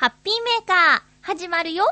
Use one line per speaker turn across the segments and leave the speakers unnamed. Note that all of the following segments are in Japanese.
ハッピーメーカー、始まるよ。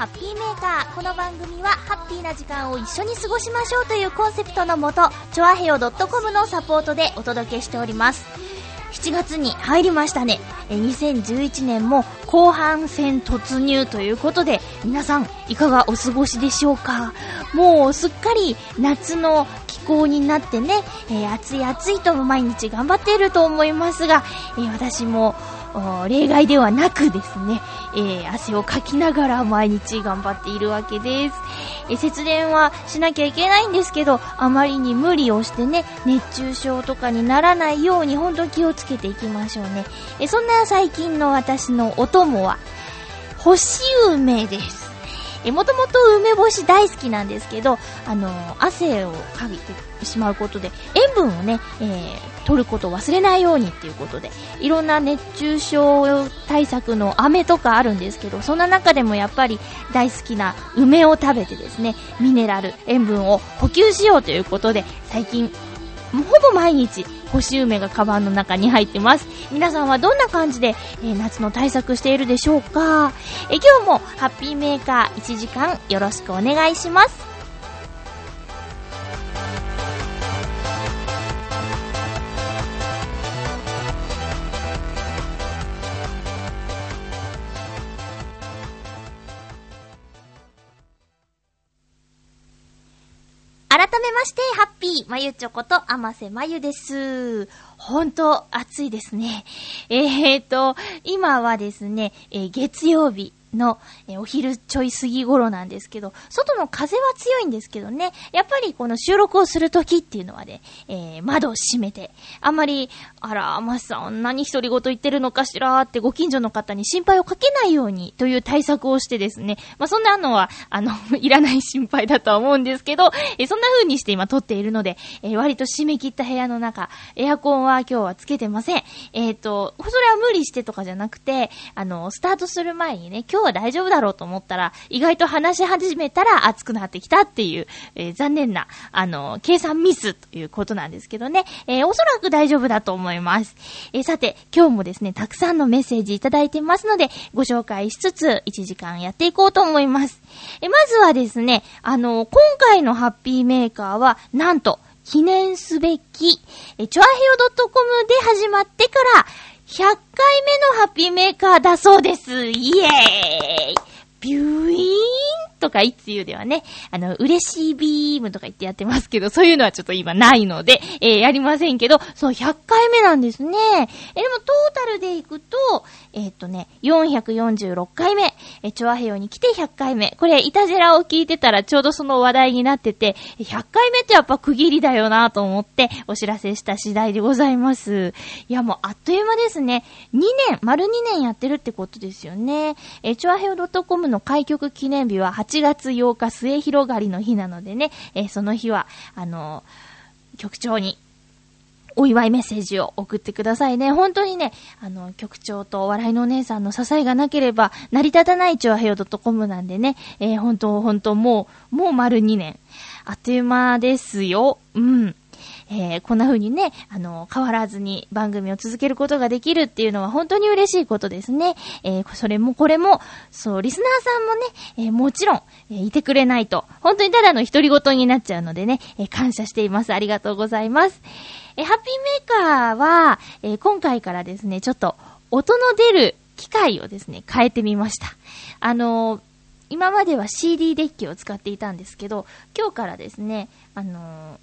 ハッピーメーカー。この番組は、ハッピーな時間を一緒に過ごしましょうというコンセプトのもと、チョアヘオ .com のサポートでお届けしております。7月に入りましたね。え2011年も後半戦突入ということで、皆さんいかがお過ごしでしょうか？もうすっかり夏の気候になってね、えー暑い暑いと毎日頑張っていると思いますが、えー私も例外ではなくですね、えー汗をかきながら毎日頑張っているわけです。えー節電はしなきゃいけないんですけど、あまりに無理をしてね、熱中症とかにならないように本当気をつけていきましょうね。えーそんな最近の私のお供は、干し梅です。え、もともと梅干し大好きなんですけど、あの汗をかいてしまうことで、塩分をね、えー取ることを忘れないようにっていうことで、いろんな熱中症対策の飴とかあるんですけど、そんな中でもやっぱり大好きな梅を食べてですね、ミネラル、塩分を補給しようということで、最近、ほぼ毎日、干し梅がカバンの中に入ってます。皆さんはどんな感じで、えー夏の対策しているでしょうか、えー今日もハッピーメーカー1時間よろしくお願いします。改めまして、ハッピー、まゆちょこと、あませまゆです。ほんと、暑いですね。えーと、今はですね、えー月曜日の、えお昼ちょい過ぎ頃なんですけど、外の風は強いんですけどね、やっぱりこの収録をするときっていうのはね、えー窓を閉めて、あんまり、あら、あまさん、何独り言言ってるのかしらってご近所の方に心配をかけないようにという対策をしてですね、まあ、そんなのは、あの、いらない心配だとは思うんですけど、えーそんな風にして今撮っているので、えー割と締め切った部屋の中、エアコンは今日はつけてません。えっ、と、それは無理してとかじゃなくて、あの、スタートする前にね、今日は大丈夫だろうと思ったら、意外と話し始めたら暑くなってきたっていう、えー残念な、あの、計算ミスということなんですけどね、えーおそらく大丈夫だと思います。えーさて、今日もですね、たくさんのメッセージいただいてますので、ご紹介しつつ、1時間やっていこうと思います。えーまずはですね、あの、今回のハッピーメーカーは、なんと、記念すべき、え、チョアヘオ .com で始まってから、100回目のハッピーメーカーだそうです。イエーイビューイーンとかいつ言うではね、あの、嬉しいビームとか言ってやってますけど、そういうのはちょっと今ないので、えーやりませんけど、そう、100回目なんですね。えーでもトータルでいくと、えーっとね、446回目、えーチョアヘオに来て100回目。これ、イタジェラを聞いてたらちょうどその話題になってて、100回目ってやっぱ区切りだよなと思って、お知らせした次第でございます。いや、もうあっという間ですね。2年、丸2年やってるってことですよね。えー、チョアヘオ .com の開局記念日は8月8日末広がりの日なのでね、えーその日は、あのー局長にお祝いメッセージを送ってくださいね。本当にね、あの、局長とお笑いのお姉さんの支えがなければ、成り立たないチョアヘヨ .com なんでね、えー本当、本当、もう、もう丸2年。あっという間ですよ。うん。えーこんな風にね、あの、変わらずに番組を続けることができるっていうのは本当に嬉しいことですね。えーそれもこれも、そう、リスナーさんもね、えーもちろん、えいてくれないと、本当にただの独り言になっちゃうのでね、え感謝しています。ありがとうございます。えハッピーメーカーは、え今回からですね、ちょっと、音の出る機械をですね、変えてみました。あの今までは CD デッキを使っていたんですけど、今日からですね、あの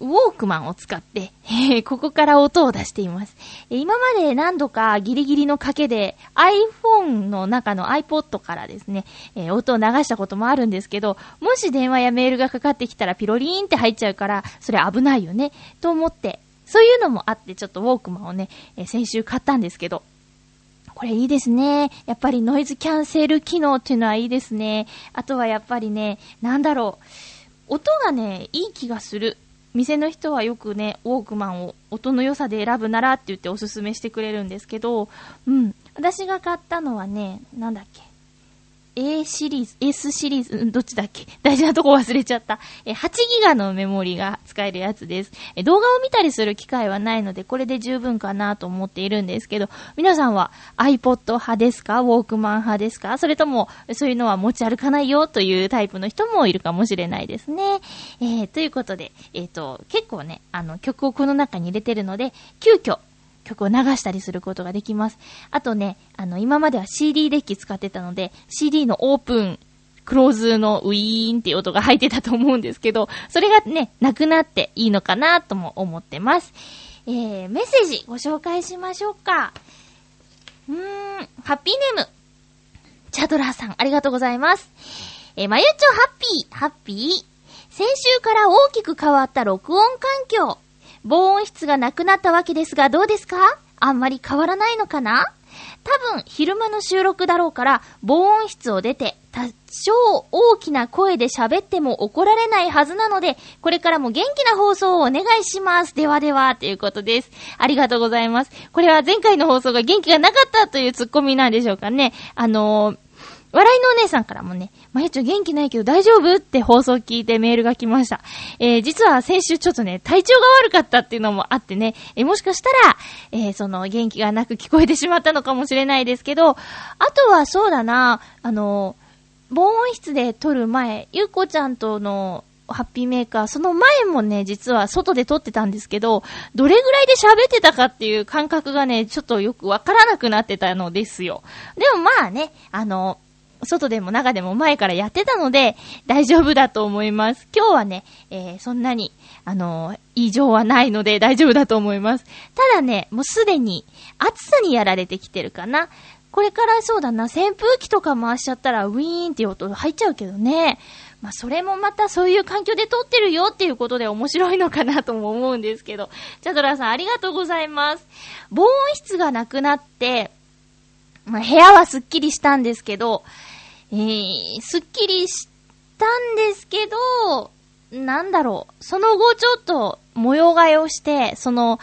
ウォークマンを使って、えーここから音を出しています。え今まで何度かギリギリの賭けで iPhone の中の iPod からですね、えー音を流したこともあるんですけど、もし電話やメールがかかってきたらピロリーンって入っちゃうから、それ危ないよね、と思って、そういうのもあってちょっとウォークマンをね、え先週買ったんですけど、これいいですね。やっぱりノイズキャンセル機能っていうのはいいですね。あとはやっぱりね、なんだろう。音がね、いい気がする。店の人はよくね、ウォークマンを音の良さで選ぶならって言っておすすめしてくれるんですけど、うん。私が買ったのはね、なんだっけ。A シリーズ、S シリーズ、うんどっちだっけ？大事なとこ忘れちゃった。え、8ギガのメモリが使えるやつです。え、動画を見たりする機会はないので、これで十分かなと思っているんですけど、皆さんは iPod 派ですか？ウォークマン派ですか？それとも、そういうのは持ち歩かないよというタイプの人もいるかもしれないですね。えー、ということで、えっ、と、結構ね、あの、曲をこの中に入れてるので、急遽、曲を流したりすることができます。あとね、あの、今までは CD デッキ使ってたので、CD のオープン、クローズのウィーンっていう音が入ってたと思うんですけど、それがね、なくなっていいのかなとも思ってます。えー、メッセージご紹介しましょうか。うーん、ハッピーネーム。チャドラーさん、ありがとうございます。えー、まゆちょハッピー、ハッピー。先週から大きく変わった録音環境。防音室がなくなったわけですが、どうですか？あんまり変わらないのかな？多分、昼間の収録だろうから、防音室を出て、多少大きな声で喋っても怒られないはずなので、これからも元気な放送をお願いします。ではでは、ということです。ありがとうございます。これは前回の放送が元気がなかったというツッコミなんでしょうかね。あのー笑いのお姉さんからもね、まゆちょ元気ないけど大丈夫って放送聞いてメールが来ました。えー、実は先週ちょっとね、体調が悪かったっていうのもあってね、えーもしかしたら、えーその元気がなく聞こえてしまったのかもしれないですけど、あとはそうだな、あの、防音室で撮る前、ゆうこちゃんとのハッピーメーカー、その前もね、実は外で撮ってたんですけど、どれぐらいで喋ってたかっていう感覚がね、ちょっとよくわからなくなってたのですよ。でもまあね、あの、外でも中でも前からやってたので、大丈夫だと思います。今日はね、えーそんなに、あのー異常はないので大丈夫だと思います。ただね、もうすでに暑さにやられてきてるかな。これからそうだな、扇風機とか回しちゃったらウィーンっていう音入っちゃうけどね。まあ、それもまたそういう環境で撮ってるよっていうことで面白いのかなとも思うんですけど。チャドラーさんありがとうございます。防音室がなくなって、まあ、部屋はすっきりしたんですけど、えー、すっきりしたんですけど、なんだろう。その後ちょっと模様替えをして、その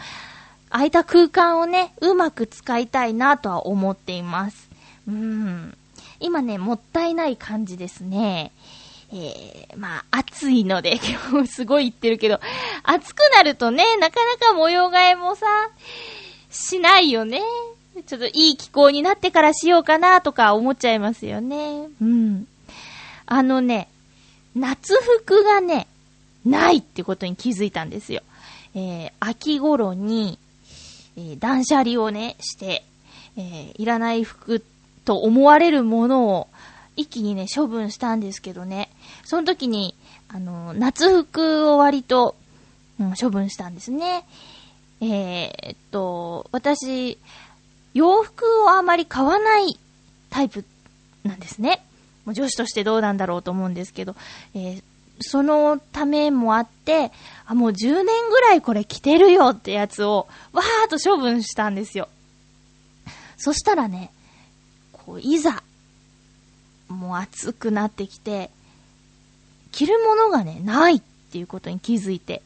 空いた空間をね、うまく使いたいなとは思っています。うん。今ね、もったいない感じですね。えー、まあ、暑いので、今 日すごい言ってるけど、暑くなるとね、なかなか模様替えもさ、しないよね。ちょっといい気候になってからしようかなとか思っちゃいますよね。うん。あのね、夏服がね、ないってことに気づいたんですよ。えー、秋頃に、えー断捨離をね、して、えーいらない服と思われるものを一気にね、処分したんですけどね。その時に、あの、夏服を割と、うん、処分したんですね。えーっと、私、洋服をあまり買わないタイプなんですね。もう女子としてどうなんだろうと思うんですけど、えーそのためもあって、あ、もう10年ぐらいこれ着てるよってやつを、わーっと処分したんですよ。そしたらね、こう、いざ、もう暑くなってきて、着るものがね、ないっていうことに気づいて。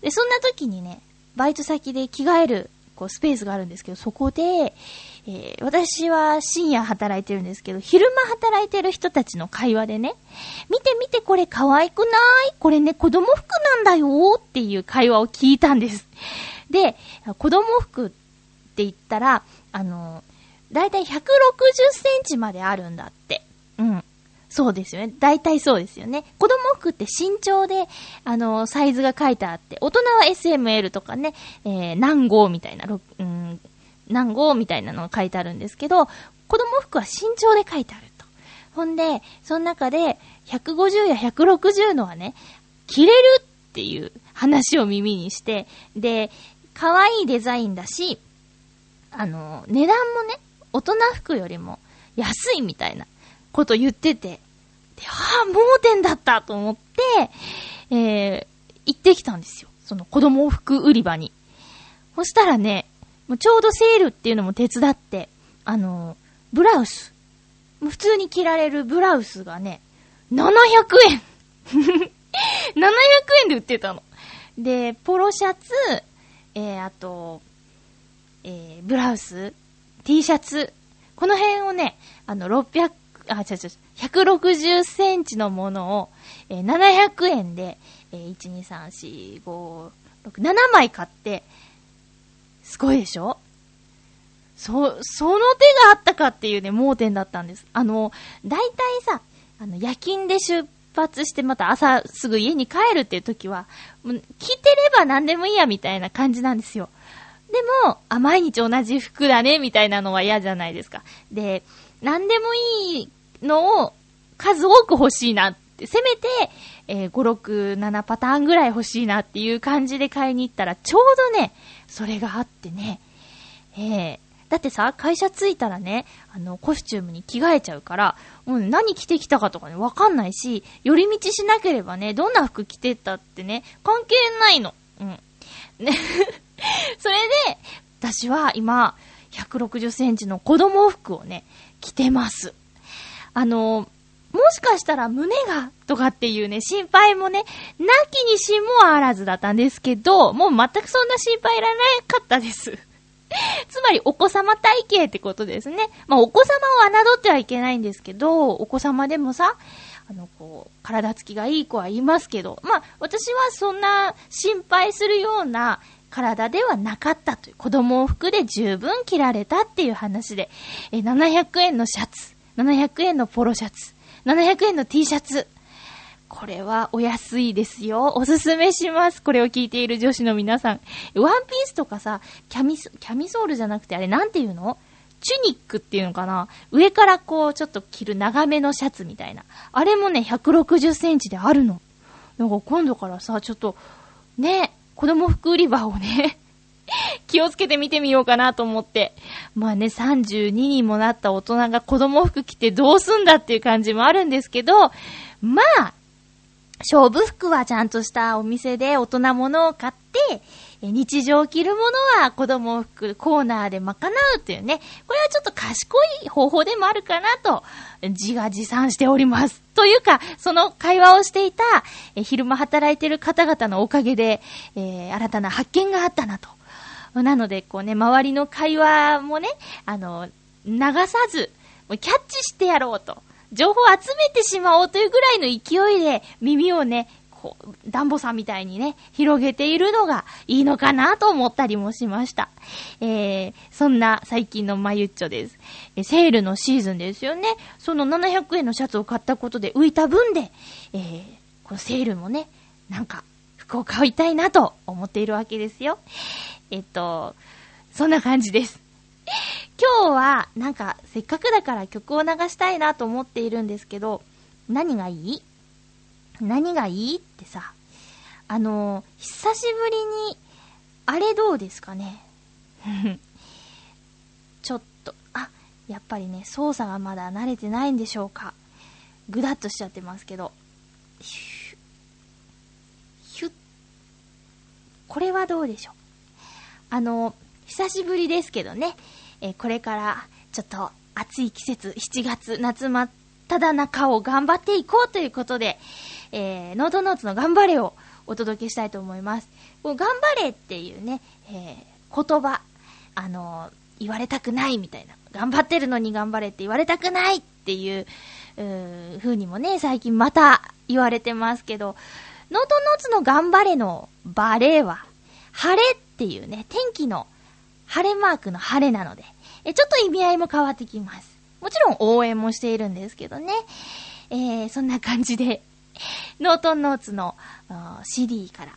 で、そんな時にね、バイト先で着替える、こう、スペースがあるんですけど、そこで、えー私は深夜働いてるんですけど、昼間働いてる人たちの会話でね、見て見てこれ可愛くない？これね、子供服なんだよっていう会話を聞いたんです。で、子供服って言ったら、あの、だいたい160センチまであるんだって。うん。そうですよね。大体そうですよね。子供服って身長で、あの、サイズが書いてあって、大人は SML とかね、えー、何号みたいな、ろうん、何号みたいなのが書いてあるんですけど、子供服は身長で書いてあると。ほんで、その中で、150や160のはね、着れるっていう話を耳にして、で、可愛いデザインだし、あの、値段もね、大人服よりも安いみたいなこと言ってて、で、ああ、盲点だったと思って、えー、行ってきたんですよ。その子供服売り場に。そしたらね、もうちょうどセールっていうのも手伝って、あの、ブラウス。普通に着られるブラウスがね、700円 !700 円で売ってたの。で、ポロシャツ、えー、あと、えー、ブラウス、T シャツ、この辺をね、あの、600、あ、違う違う、160センチのものを、えー、700円で、えー、1、2、3、4、5、6、7枚買って、すごいでしょ？そ、その手があったかっていうね、盲点だったんです。あの、大体さ、あの、夜勤で出発してまた朝すぐ家に帰るっていう時は、もう着てれば何でもいいやみたいな感じなんですよ。でも、あ、毎日同じ服だね、みたいなのは嫌じゃないですか。で、何でもいいのを数多く欲しいなって、せめて、えー、5、6、7パターンぐらい欲しいなっていう感じで買いに行ったら、ちょうどね、それがあってね、えー、だってさ、会社着いたらね、あの、コスチュームに着替えちゃうから、もう何着てきたかとかね、わかんないし、寄り道しなければね、どんな服着てったってね、関係ないの。うん。ね。それで、私は今、160センチの子供服をね、着てます。あの、もしかしたら胸がとかっていうね、心配もね、なきにしもあらずだったんですけど、もう全くそんな心配いらなかったです。つまりお子様体型ってことですね。まあお子様を侮ってはいけないんですけど、お子様でもさ、あの、こう、体つきがいい子はいますけど、まあ私はそんな心配するような体ではなかったという、子供服で十分着られたっていう話で、え、700円のシャツ、700円のポロシャツ、700円の T シャツ、これはお安いですよ。おすすめします。これを聞いている女子の皆さん。ワンピースとかさ、キャミソ、キャミソールじゃなくてあれなんていうの？チュニックっていうのかな？上からこうちょっと着る長めのシャツみたいな。あれもね、160センチであるの。なんか今度からさ、ちょっと、ね、子供服売り場をね、気をつけて見てみようかなと思って。まあね、32にもなった大人が子供服着てどうすんだっていう感じもあるんですけど、まあ、勝負服はちゃんとしたお店で大人物を買って、日常着るものは子供服コーナーで賄うっていうね、これはちょっと賢い方法でもあるかなと、自画自賛しております。というか、その会話をしていた、昼間働いてる方々のおかげで、えー、新たな発見があったなと。なので、こうね、周りの会話もね、あの、流さず、キャッチしてやろうと。情報を集めてしまおうというぐらいの勢いで耳をね、こう、ダンボさんみたいにね、広げているのがいいのかなと思ったりもしました。えー、そんな最近のまゆっちょです。えセールのシーズンですよね。その700円のシャツを買ったことで浮いた分で、えー、このセールもね、なんか、服を買いたいなと思っているわけですよ。えっと、そんな感じです。今日は、なんか、せっかくだから曲を流したいなと思っているんですけど、何がいい？何がいいってさ、あの、久しぶりに、あれどうですかね？ちょっと、あ、やっぱりね、操作がまだ慣れてないんでしょうか。ぐだっとしちゃってますけど。ヒュッ、これはどうでしょう？あの、久しぶりですけどね、え、これからちょっと暑い季節、7月、夏真っ只中を頑張っていこうということで、えー、ノートノーツの頑張れをお届けしたいと思います。こう頑張れっていうね、えー、言葉、あのー、言われたくないみたいな。頑張ってるのに頑張れって言われたくないっていう、うー風にもね、最近また言われてますけど、ノートノーツの頑張れのばれは、晴れっていうね、天気の晴れマークの晴れなので、え、ちょっと意味合いも変わってきます。もちろん応援もしているんですけどね。えー、そんな感じで、ノートンノーツの CD から、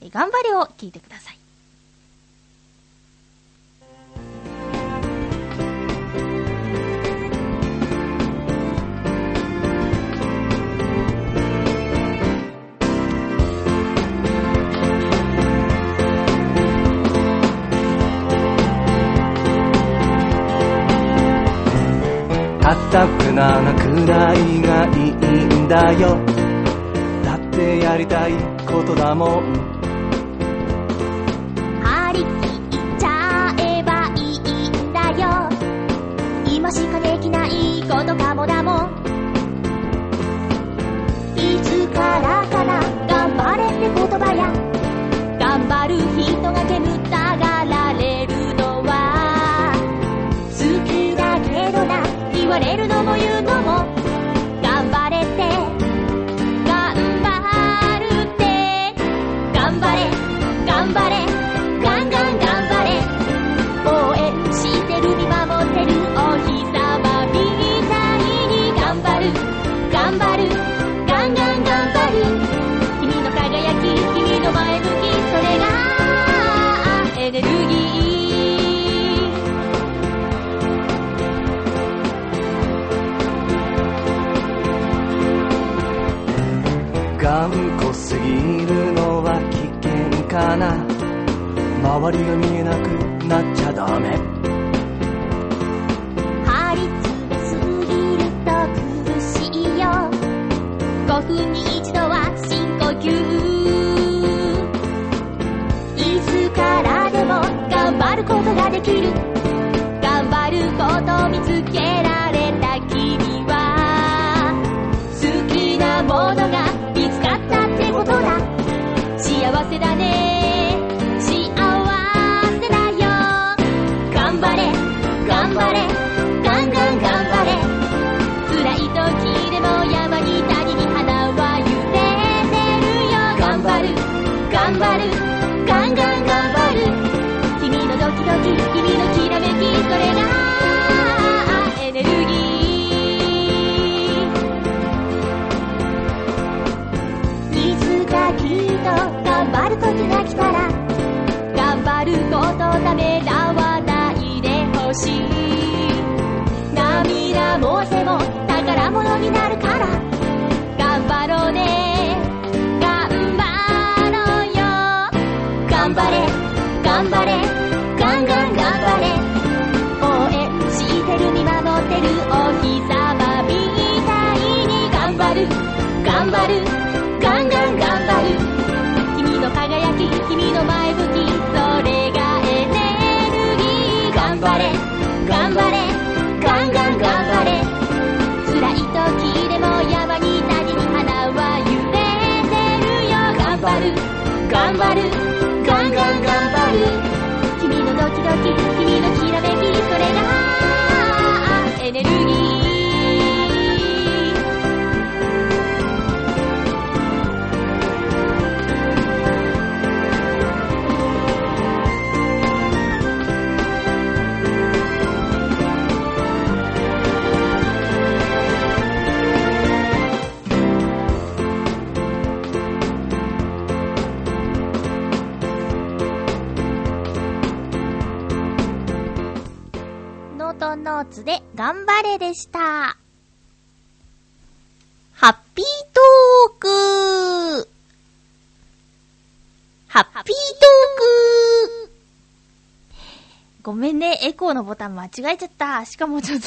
え、頑張れを聞いてください。
「タフなくらいがいいんだよ。だってやりたいことだもん。
張り切っちゃえばいいんだよ。今しかできないことかもだもん。いつからかな頑張れって言葉や
周りが見えなくなっちゃダメ。
張り詰めすぎると苦しいよ。5分に一度は深呼吸。いつからでも頑張ることができる。頑張ることを見つけられた君は。好きなものが見つかったってことだ。幸せだね。涙もせも宝物になる君のきらめきそれがエネルギー。
ーツで頑張れでした。ハッピートークハッピートークごめんね、エコーのボタン間違えちゃった。しかもちょっと、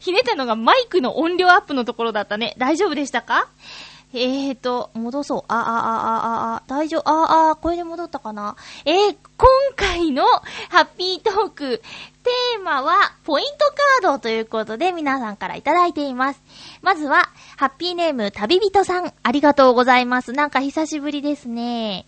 ひねたのがマイクの音量アップのところだったね。大丈夫でしたか？えーと、戻そう。あ、あ、あ、あ、あ、あ、大丈夫。あ、あ、これで戻ったかな？えー、今回のハッピートーク、テーマは、ポイントカードということで皆さんからいただいています。まずは、ハッピーネーム、旅人さん、ありがとうございます。なんか久しぶりですね。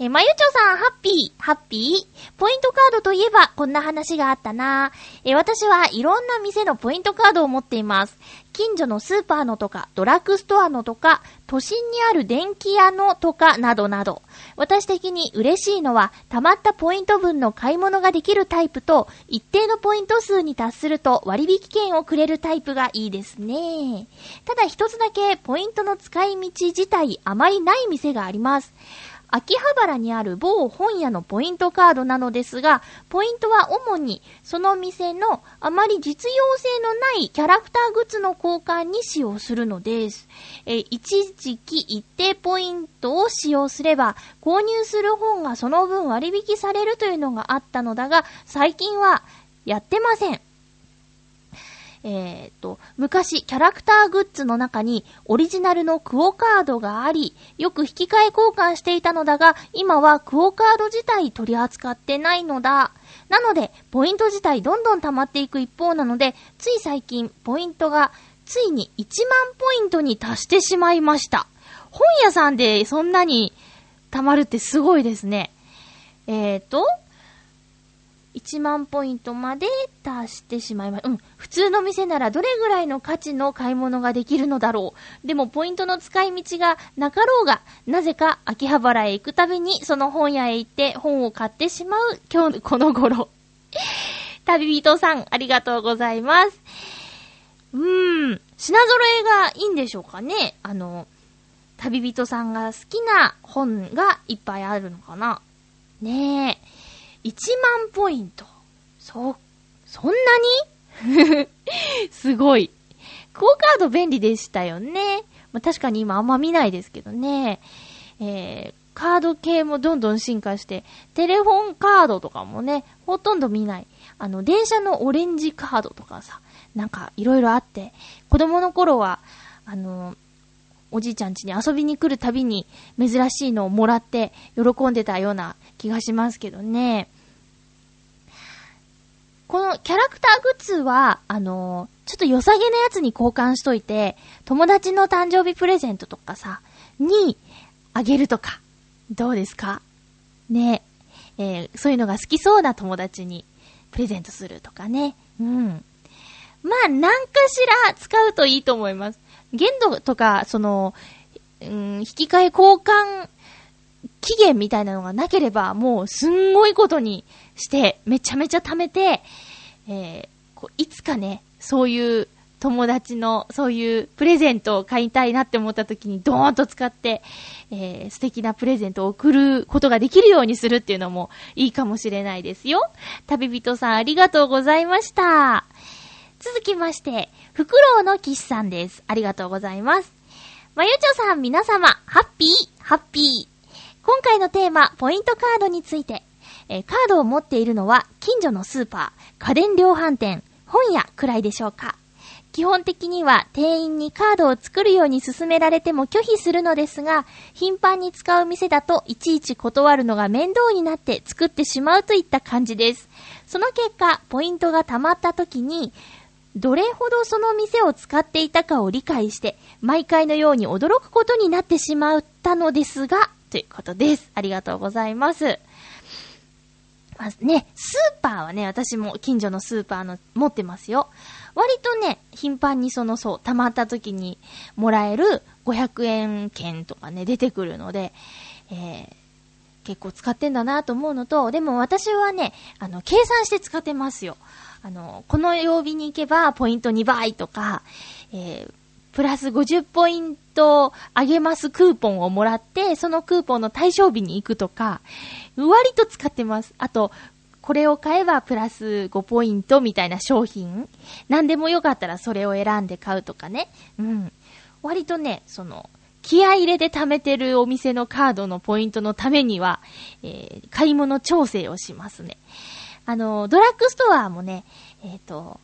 えーまゆちょさん、ハッピー、ハッピー？ポイントカードといえば、こんな話があったな。えー私はいろんな店のポイントカードを持っています。近所のスーパーのとか、ドラッグストアのとか、都心にある電気屋のとか、などなど。私的に嬉しいのは、溜まったポイント分の買い物ができるタイプと、一定のポイント数に達すると割引券をくれるタイプがいいですね。ただ一つだけ、ポイントの使い道自体あまりない店があります。秋葉原にある某本屋のポイントカードなのですが、ポイントは主にその店のあまり実用性のないキャラクターグッズの交換に使用するのです。え一時期一定ポイントを使用すれば、購入する本がその分割引されるというのがあったのだが、最近はやってません。えっ、と、昔、キャラクターグッズの中にオリジナルのクオカードがあり、よく引き換え交換していたのだが、今はクオカード自体取り扱ってないのだ。なので、ポイント自体どんどん溜まっていく一方なので、つい最近、ポイントが、ついに1万ポイントに達してしまいました。本屋さんでそんなに溜まるってすごいですね。えーと、1万ポイントまで達してしまいますうん。普通の店ならどれぐらいの価値の買い物ができるのだろう。でもポイントの使い道がなかろうが、なぜか秋葉原へ行くたびにその本屋へ行って本を買ってしまう今日この頃。旅人さん、ありがとうございます。うーん、品揃えがいいんでしょうかねあの、旅人さんが好きな本がいっぱいあるのかなねえ。1万ポイント。そ、そんなに？すごい。クオカード便利でしたよね。まあ、確かに今あんま見ないですけどね。えー、カード系もどんどん進化して、テレフォンカードとかもね、ほとんど見ない。あの、電車のオレンジカードとかさ、なんかいろいろあって、子供の頃は、あの、おじいちゃん家に遊びに来るたびに珍しいのをもらって喜んでたような気がしますけどね。このキャラクターグッズは、あのー、ちょっと良さげなやつに交換しといて、友達の誕生日プレゼントとかさ、にあげるとか、どうですか？ねえー、そういうのが好きそうな友達にプレゼントするとかね。うん。まあ、なんかしら使うといいと思います。限度とか、その、うん、引き換え交換期限みたいなのがなければ、もうすんごいことにして、めちゃめちゃ貯めて、えー、こういつかね、そういう友達の、そういうプレゼントを買いたいなって思った時にドーンと使って、えー、素敵なプレゼントを送ることができるようにするっていうのもいいかもしれないですよ。旅人さんありがとうございました。続きまして、フクロウの騎士さんです。ありがとうございます。まゆちょさん皆様、ハッピー、ハッピー。今回のテーマ、ポイントカードについて。えー、カードを持っているのは、近所のスーパー、家電量販店、本屋くらいでしょうか。基本的には店員にカードを作るように勧められても拒否するのですが、頻繁に使う店だといちいち断るのが面倒になって作ってしまうといった感じです。その結果、ポイントが溜まった時に、どれほどその店を使っていたかを理解して、毎回のように驚くことになってしまったのですが、ということです。ありがとうございます。まずね、スーパーはね、私も近所のスーパーの持ってますよ。割とね、頻繁にそのそう、溜まった時にもらえる500円券とかね、出てくるので、えー、結構使ってんだなと思うのと、でも私はね、あの、計算して使ってますよ。あの、この曜日に行けばポイント2倍とか、えー、プラス50ポイントあげますクーポンをもらって、そのクーポンの対象日に行くとか、割と使ってます。あと、これを買えばプラス5ポイントみたいな商品。何でもよかったらそれを選んで買うとかね。うん。割とね、その、気合入れて貯めてるお店のカードのポイントのためには、えー、買い物調整をしますね。あの、ドラッグストアもね、えっ、ー、と、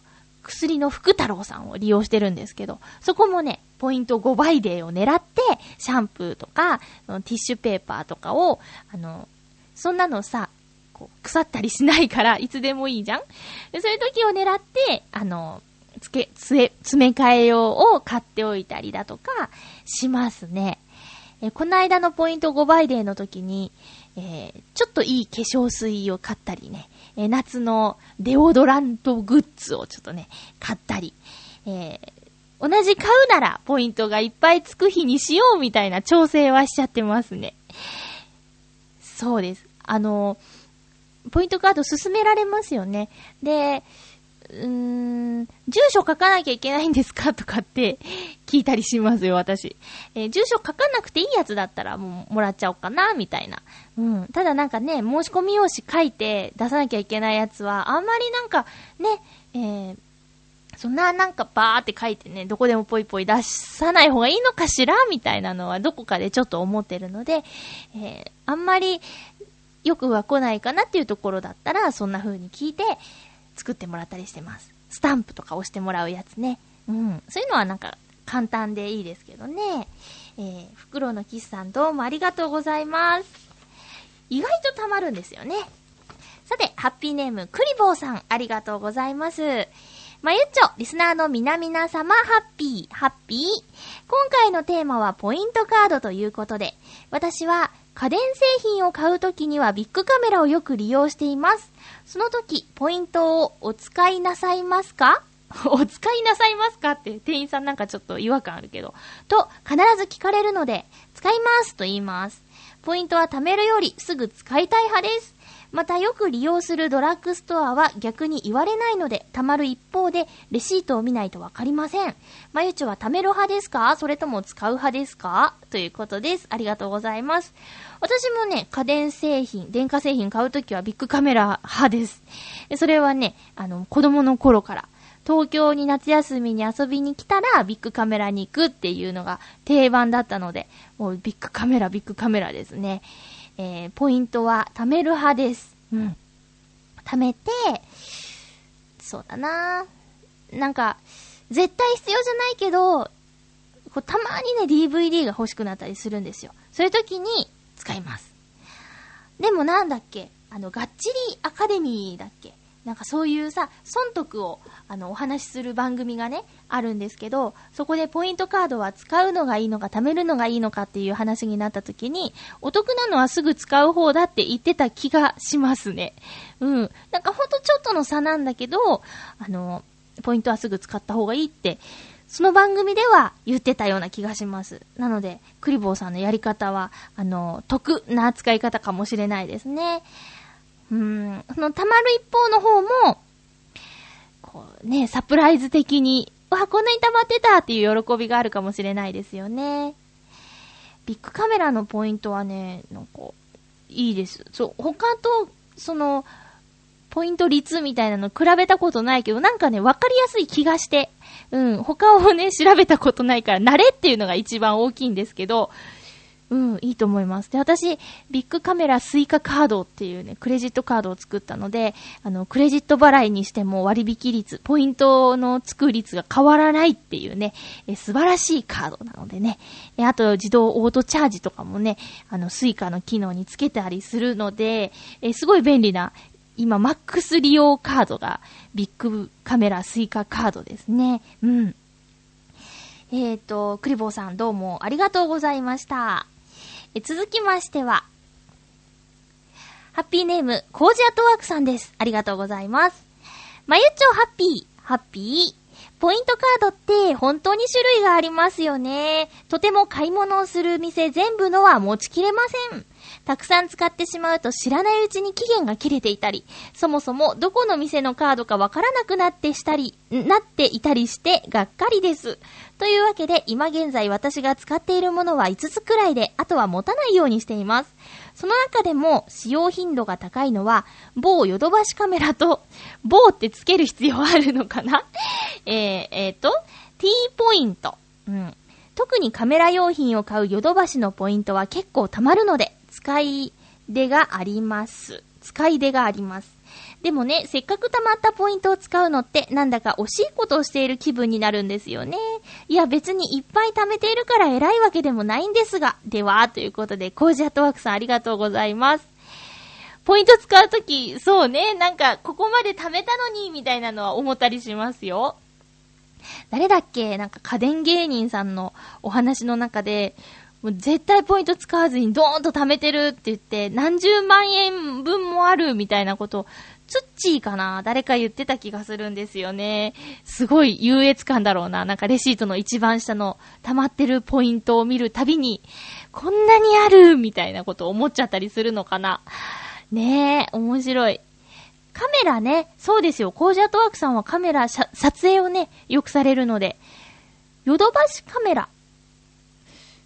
薬の福太郎さんを利用してるんですけど、そこもね、ポイント5倍デーを狙って、シャンプーとか、ティッシュペーパーとかを、あの、そんなのさ、こう、腐ったりしないから、いつでもいいじゃん？でそういう時を狙って、あの、つけ、つえ、詰め替え用を買っておいたりだとか、しますね。え、この間のポイント5倍デーの時に、えー、ちょっといい化粧水を買ったりね、え、夏のデオドラントグッズをちょっとね、買ったり、えー、同じ買うならポイントがいっぱいつく日にしようみたいな調整はしちゃってますね。そうです。あの、ポイントカード進められますよね。で、うーん、住所書かなきゃいけないんですか？とかって聞いたりしますよ、私。えー、住所書かなくていいやつだったらもうもらっちゃおうかな、みたいな。うん。ただなんかね、申し込み用紙書いて出さなきゃいけないやつは、あんまりなんか、ね、えー、そんななんかバーって書いてね、どこでもぽいぽい出さない方がいいのかしら？みたいなのはどこかでちょっと思ってるので、えー、あんまりよくは来ないかなっていうところだったら、そんな風に聞いて作ってもらったりしてます。スタンプとか押してもらうやつね。うん。そういうのはなんか簡単でいいですけどね。えー、フクロウのキスさんどうもありがとうございます。意外と溜まるんですよね。さて、ハッピーネーム、クリボーさん、ありがとうございます。まゆっちょ、リスナーの皆々様、ハッピー、ハッピー。今回のテーマはポイントカードということで、私は家電製品を買うときにはビッグカメラをよく利用しています。その時、ポイントをお使いなさいますか？お使いなさいますかって店員さんなんかちょっと違和感あるけど。と、必ず聞かれるので、使いますと言います。ポイントは貯めるよりすぐ使いたい派です。またよく利用するドラッグストアは逆に言われないので、貯まる一方でレシートを見ないとわかりません。まゆちょは貯める派ですか？それとも使う派ですか？ということです。ありがとうございます。私もね、家電製品、電化製品買うときはビッグカメラ派です。それはね、あの、子供の頃から、東京に夏休みに遊びに来たらビッグカメラに行くっていうのが定番だったので、もうビッグカメラ、ビッグカメラですね。えー、ポイントは貯める派です。うん。貯めて、そうだななんか、絶対必要じゃないけど、こうたまにね、DVD が欲しくなったりするんですよ。そういう時に使います。でもなんだっけ？あの、がっちりアカデミーだっけ？なんかそういうさ、損得を、あの、お話しする番組がね、あるんですけど、そこでポイントカードは使うのがいいのか、貯めるのがいいのかっていう話になった時に、お得なのはすぐ使う方だって言ってた気がしますね。うん。なんかほんとちょっとの差なんだけど、あの、ポイントはすぐ使った方がいいって、その番組では言ってたような気がします。なので、クリボーさんのやり方は、あの、得な扱い方かもしれないですね。うん、その溜まる一方の方も、こうね、サプライズ的に、わ、こんなに溜まってたっていう喜びがあるかもしれないですよね。ビッグカメラのポイントはね、なんか、いいです。そう、他と、その、ポイント率みたいなの比べたことないけど、なんかね、わかりやすい気がして、うん、他をね、調べたことないから、慣れっていうのが一番大きいんですけど、うん、いいと思います。で、私、ビッグカメラスイカカードっていうね、クレジットカードを作ったので、あの、クレジット払いにしても割引率、ポイントのつく率が変わらないっていうね、え素晴らしいカードなのでね。えあと、自動オートチャージとかもね、あの、スイカの機能につけたりするので、えすごい便利な、今、マックス利用カードが、ビックカメラスイカカードですね。うん。えっ、と、クリボーさんどうもありがとうございました。え続きましては、ハッピーネーム、コージアットワークさんです。ありがとうございます。まゆちょハッピー、ハッピー。ポイントカードって本当に種類がありますよね。とても買い物をする店全部のは持ちきれません。たくさん使ってしまうと知らないうちに期限が切れていたり、そもそもどこの店のカードかわからなくなってしたり、なっていたりしてがっかりです。というわけで今現在私が使っているものは5つくらいで、あとは持たないようにしています。その中でも使用頻度が高いのは、某ヨドバシカメラと、某ってつける必要あるのかな？えー、えーと、T ポイント。うん。特にカメラ用品を買うヨドバシのポイントは結構溜まるので、使い出があります。使い出があります。でもね、せっかく溜まったポイントを使うのって、なんだか惜しいことをしている気分になるんですよね。いや、別にいっぱい貯めているから偉いわけでもないんですが。では、ということで、コージアットワークさんありがとうございます。ポイント使うとき、そうね、なんか、ここまで貯めたのに、みたいなのは思ったりしますよ。誰だっけ？なんか家電芸人さんのお話の中で、もう絶対ポイント使わずにドーンと貯めてるって言って、何十万円分もあるみたいなこと、ツッチーかな？誰か言ってた気がするんですよね。すごい優越感だろうな。なんかレシートの一番下の溜まってるポイントを見るたびに、こんなにあるみたいなこと思っちゃったりするのかな。ねえ、面白い。カメラね、そうですよ。コージアットワークさんはカメラ、撮影をね、よくされるので、ヨドバシカメラ。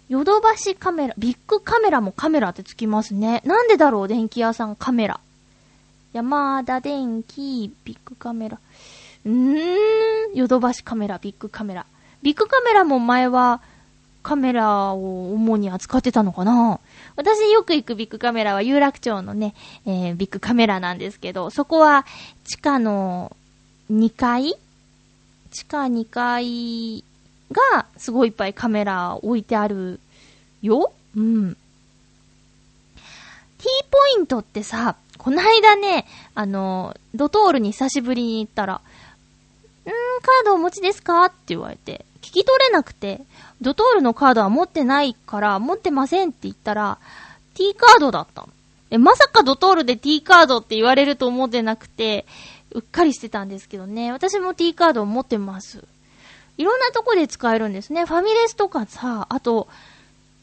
ヨドバシカメラ、ビッグカメラもカメラってつきますね。なんでだろう、電気屋さんカメラ。山田電機、ビッグカメラ。うーん、ヨドバシカメラ、ビッグカメラ。ビッグカメラも前はカメラを主に扱ってたのかな？私よく行くビッグカメラは有楽町のね、えー、ビッグカメラなんですけど、そこは地下の2階？地下2階がすごいいっぱいカメラ置いてあるようん。T ポイントってさ、こないだね、あの、ドトールに久しぶりに行ったら、んー、カードお持ちですか？って言われて、聞き取れなくて、ドトールのカードは持ってないから、持ってませんって言ったら、T カードだった。え、まさかドトールで T カードって言われると思ってなくて、うっかりしてたんですけどね。私も T カードを持ってます。いろんなとこで使えるんですね。ファミレスとかさ、あと、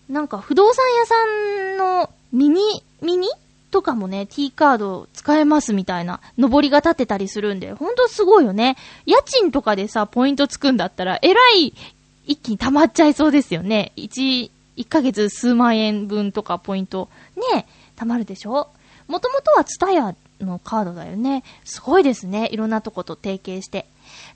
なんか不動産屋さんのミニ、ミニとかもね、T カード使えますみたいな、上りが立ってたりするんで、ほんとすごいよね。家賃とかでさ、ポイントつくんだったら、えらい、一気に溜まっちゃいそうですよね。一、一ヶ月数万円分とかポイント、ね、溜まるでしょもともとはツタヤのカードだよね。すごいですね。いろんなとこと提携して。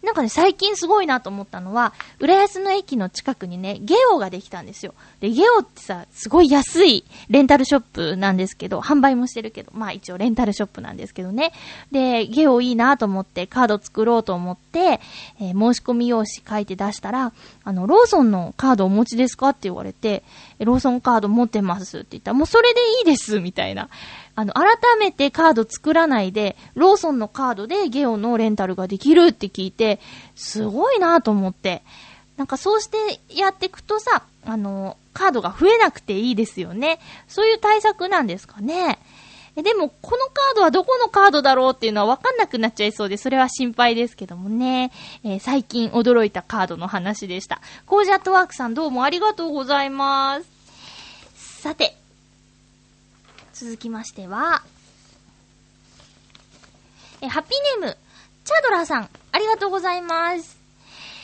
なんかね、最近すごいなと思ったのは、浦安の駅の近くにね、ゲオができたんですよ。で、ゲオってさ、すごい安いレンタルショップなんですけど、販売もしてるけど、まあ一応レンタルショップなんですけどね。で、ゲオいいなと思って、カード作ろうと思って、えー申し込み用紙書いて出したら、あの、ローソンのカードお持ちですかって言われて、ローソンカード持ってますって言ったら、もうそれでいいです、みたいな。あの、改めてカード作らないで、ローソンのカードでゲオのレンタルができるって聞いて、すごいなと思って。なんかそうしてやっていくとさ、あの、カードが増えなくていいですよね。そういう対策なんですかね。えでも、このカードはどこのカードだろうっていうのは分かんなくなっちゃいそうで、それは心配ですけどもね。えー最近驚いたカードの話でした。コージャットワークさんどうもありがとうございます。さて、続きましては、え、ハッピーネーム、チャドラーさん、ありがとうございます。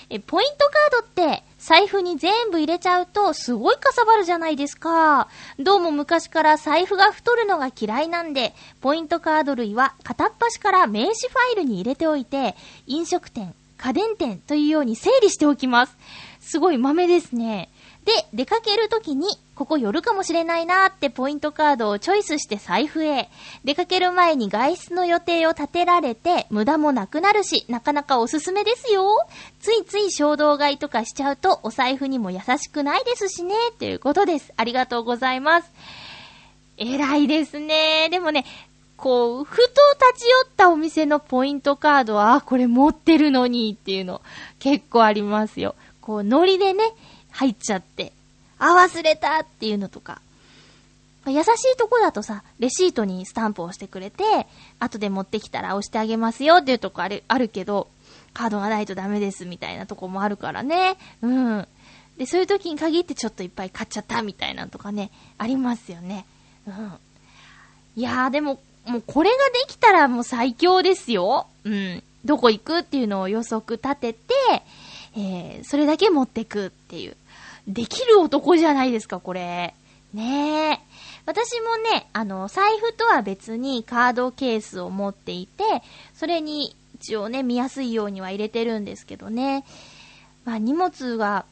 え、ポイントカードって、財布に全部入れちゃうと、すごいかさばるじゃないですか。どうも昔から財布が太るのが嫌いなんで、ポイントカード類は片っ端から名刺ファイルに入れておいて、飲食店、家電店というように整理しておきます。すごい豆ですね。で、出かけるときに、ここ寄るかもしれないなーってポイントカードをチョイスして財布へ。出かける前に外出の予定を立てられて、無駄もなくなるし、なかなかおすすめですよ。ついつい衝動買いとかしちゃうと、お財布にも優しくないですしね、ということです。ありがとうございます。偉いですね。でもね、こう、ふと立ち寄ったお店のポイントカードは、あ、これ持ってるのにっていうの結構ありますよ。こう、ノリでね、入っちゃって、あ、忘れたっていうのとか。優しいとこだとさ、レシートにスタンプを押してくれて、後で持ってきたら押してあげますよっていうとこある、あるけど、カードがないとダメですみたいなとこもあるからね。うん。で、そういう時に限ってちょっといっぱい買っちゃったみたいなとかね、ありますよね。うん。いやーでも、もうこれができたらもう最強ですよ。うん。どこ行くっていうのを予測立てて、えー、それだけ持ってくっていう。できる男じゃないですか、これ。ねえ。私もね、あの、財布とは別にカードケースを持っていて、それに一応ね、見やすいようには入れてるんですけどね。まあ荷物が、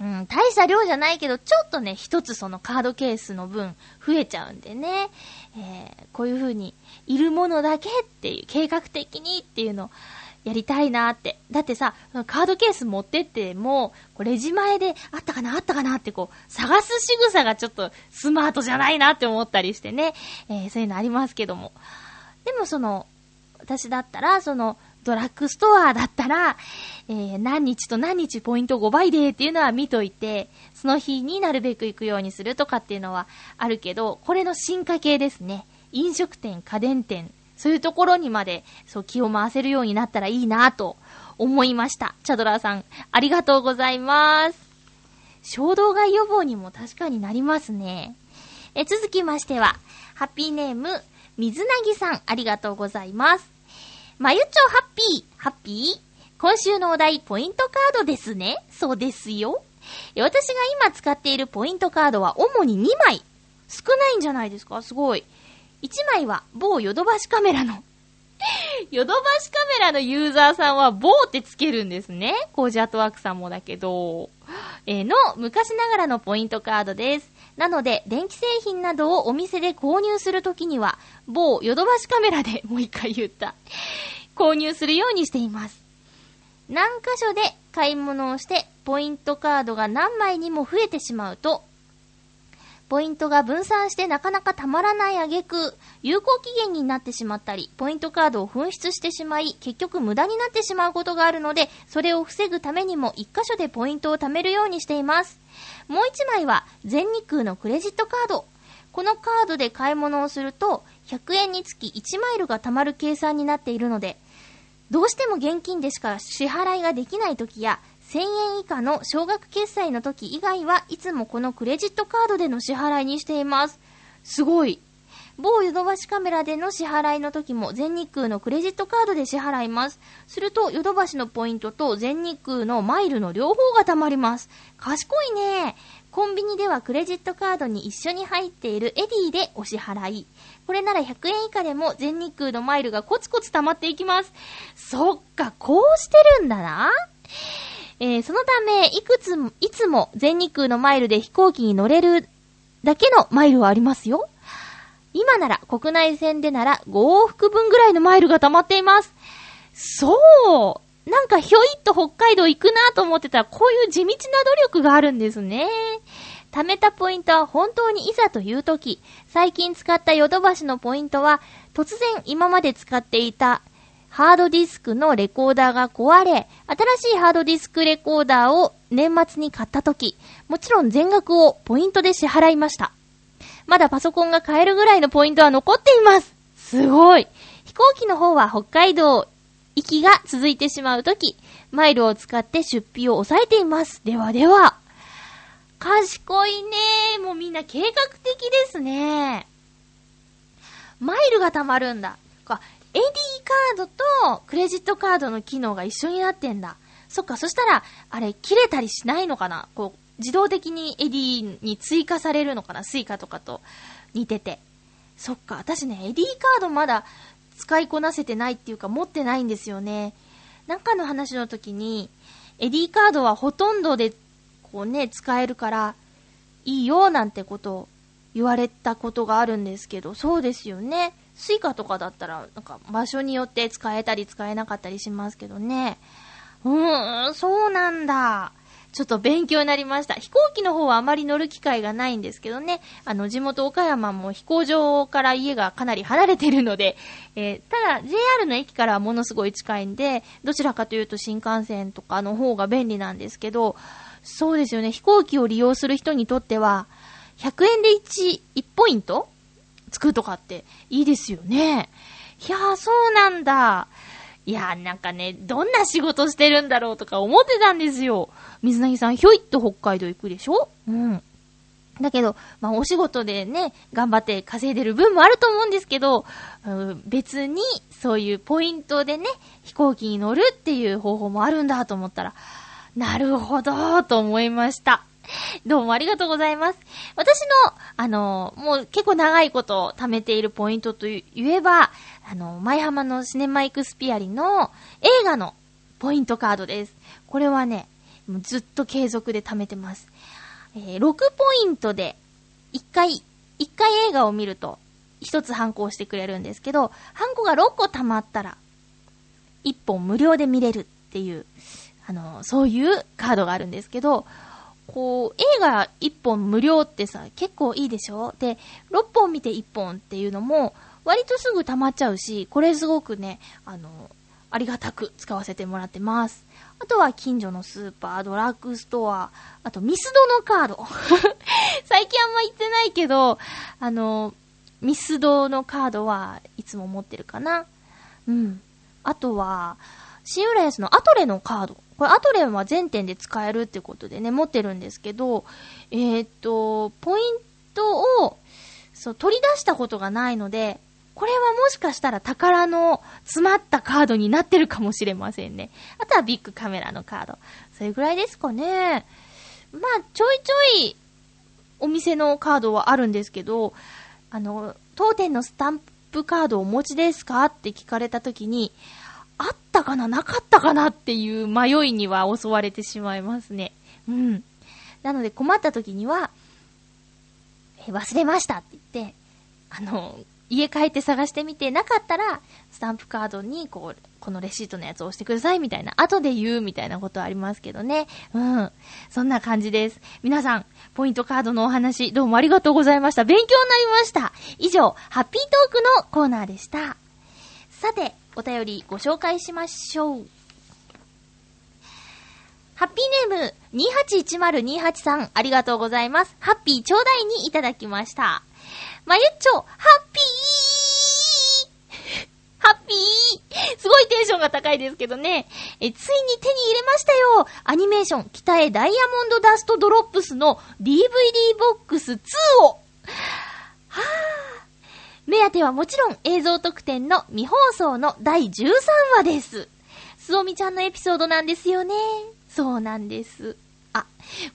うん、大した量じゃないけど、ちょっとね、一つそのカードケースの分増えちゃうんでね、えー、こういう風に、いるものだけっていう、計画的にっていうのやりたいなって。だってさ、カードケース持ってっても、こうレジ前であったかなあったかなってこう、探す仕草がちょっとスマートじゃないなって思ったりしてね、えー、そういうのありますけども。でもその、私だったら、その、ドラッグストアだったら、えー、何日と何日ポイント5倍でっていうのは見といて、その日になるべく行くようにするとかっていうのはあるけど、これの進化系ですね。飲食店、家電店、そういうところにまで、そう気を回せるようになったらいいなと思いました。チャドラーさん、ありがとうございます。衝動買い予防にも確かになりますね。え、続きましては、ハッピーネーム、水なぎさん、ありがとうございます。まゆちょハッピー、ハッピー今週のお題、ポイントカードですね。そうですよ。私が今使っているポイントカードは主に2枚。少ないんじゃないですか？すごい。1枚は某ヨドバシカメラの。ヨドバシカメラのユーザーさんは某ってつけるんですね。コージアートワークさんもだけど。えーの昔ながらのポイントカードです。なので、電気製品などをお店で購入するときには、某ヨドバシカメラでもう一回言った。購入するようにしています。何箇所で買い物をして、ポイントカードが何枚にも増えてしまうと、ポイントが分散してなかなかたまらない挙句、有効期限になってしまったり、ポイントカードを紛失してしまい、結局無駄になってしまうことがあるので、それを防ぐためにも一箇所でポイントを貯めるようにしています。もう一枚は、全日空のクレジットカード。このカードで買い物をすると、100円につき1マイルが貯まる計算になっているので、どうしても現金でしか支払いができない時や、1000円以下の少額決済の時以外はいつもこのクレジットカードでの支払いにしています。すごい。某ヨドバシカメラでの支払いの時も全日空のクレジットカードで支払います。するとヨドバシのポイントと全日空のマイルの両方が貯まります。賢いね。コンビニではクレジットカードに一緒に入っているエディでお支払い。これなら100円以下でも全日空のマイルがコツコツ溜まっていきます。そっか、こうしてるんだな。えーそのため、いくつも、いつも全日空のマイルで飛行機に乗れるだけのマイルはありますよ。今なら、国内線でなら5往復分ぐらいのマイルが溜まっています。そうなんかひょいっと北海道行くなと思ってたら、こういう地道な努力があるんですね。貯めたポイントは本当にいざという時、最近使ったヨドバシのポイントは、突然今まで使っていたハードディスクのレコーダーが壊れ、新しいハードディスクレコーダーを年末に買った時、もちろん全額をポイントで支払いました。まだパソコンが買えるぐらいのポイントは残っています。すごい。飛行機の方は北海道行きが続いてしまうとき、マイルを使って出費を抑えています。ではでは。賢いねもうみんな計画的ですね。マイルが貯まるんだ。か、AD カードとクレジットカードの機能が一緒になってんだ。そっか、そしたら、あれ、切れたりしないのかな？こう、自動的に AD に追加されるのかな？スイカとかと似てて。そっか、私ね、AD カードまだ使いこなせてないっていうか持ってないんですよね。なんかの話の時に、 Edy カードはほとんどで、こうね、使えるから、いいよなんてことを言われたことがあるんですけど、そうですよね。スイカとかだったら、なんか場所によって使えたり使えなかったりしますけどね。うーん、そうなんだ。ちょっと勉強になりました。飛行機の方はあまり乗る機会がないんですけどね。あの、地元岡山も飛行場から家がかなり離れてるので、えーただ JR の駅からはものすごい近いんで、どちらかというと新幹線とかの方が便利なんですけど、そうですよね。飛行機を利用する人にとっては、100円で1、1ポイントつくとかっていいですよね。いやー、そうなんだ。いやー、なんかね、どんな仕事してるんだろうとか思ってたんですよ。水なぎさん、ひょいっと北海道行くでしょ？うん。だけど、まあ、お仕事でね、頑張って稼いでる分もあると思うんですけど、うん別に、そういうポイントでね、飛行機に乗るっていう方法もあるんだと思ったら、なるほど、と思いました。どうもありがとうございます。私の、あの、もう結構長いこと貯めているポイントといえば、あの、舞浜のシネマイクスピアリの映画のポイントカードです。これはね、もうずっと継続で貯めてます。えー6ポイントで、1回、1回映画を見ると、1つハンコをしてくれるんですけど、ハンコが6個貯まったら、1本無料で見れるっていう、あの、そういうカードがあるんですけど、こう、映画1本無料ってさ、結構いいでしょ？で、6本見て1本っていうのも、割とすぐ溜まっちゃうし、これすごくね、あの、ありがたく使わせてもらってます。あとは近所のスーパー、ドラッグストア、あとミスドのカード。最近あんま行ってないけど、あの、ミスドのカードはいつも持ってるかな。うん。あとは、シンウレンスのアトレのカード。これアトレは全店で使えるってことでね、持ってるんですけど、えーっと、ポイントを、そう、取り出したことがないので、これはもしかしたら宝の詰まったカードになってるかもしれませんね。あとはビッグカメラのカード。それぐらいですかね。まあ、ちょいちょいお店のカードはあるんですけど、あの、当店のスタンプカードをお持ちですかって聞かれた時に、あったかななかったかなっていう迷いには襲われてしまいますね。うん。なので困った時には、え忘れましたって言って、あの、家帰って探してみて、なかったら、スタンプカードに、こう、このレシートのやつを押してくださいみたいな、後で言うみたいなことはありますけどね。うん。そんな感じです。皆さん、ポイントカードのお話、どうもありがとうございました。勉強になりました。以上、ハッピートークのコーナーでした。さて、お便りご紹介しましょう。ハッピーネーム、281028さん、ありがとうございます。ハッピーちょうだいにいただきました。まゆっちょ、ハッピー ハッピーすごいテンションが高いですけどね。え、ついに手に入れましたよアニメーション、北へダイヤモンドダストドロップスの DVD ボックス2をはぁ目当てはもちろん映像特典の未放送の第13話です。すおみちゃんのエピソードなんですよね。そうなんです。あ、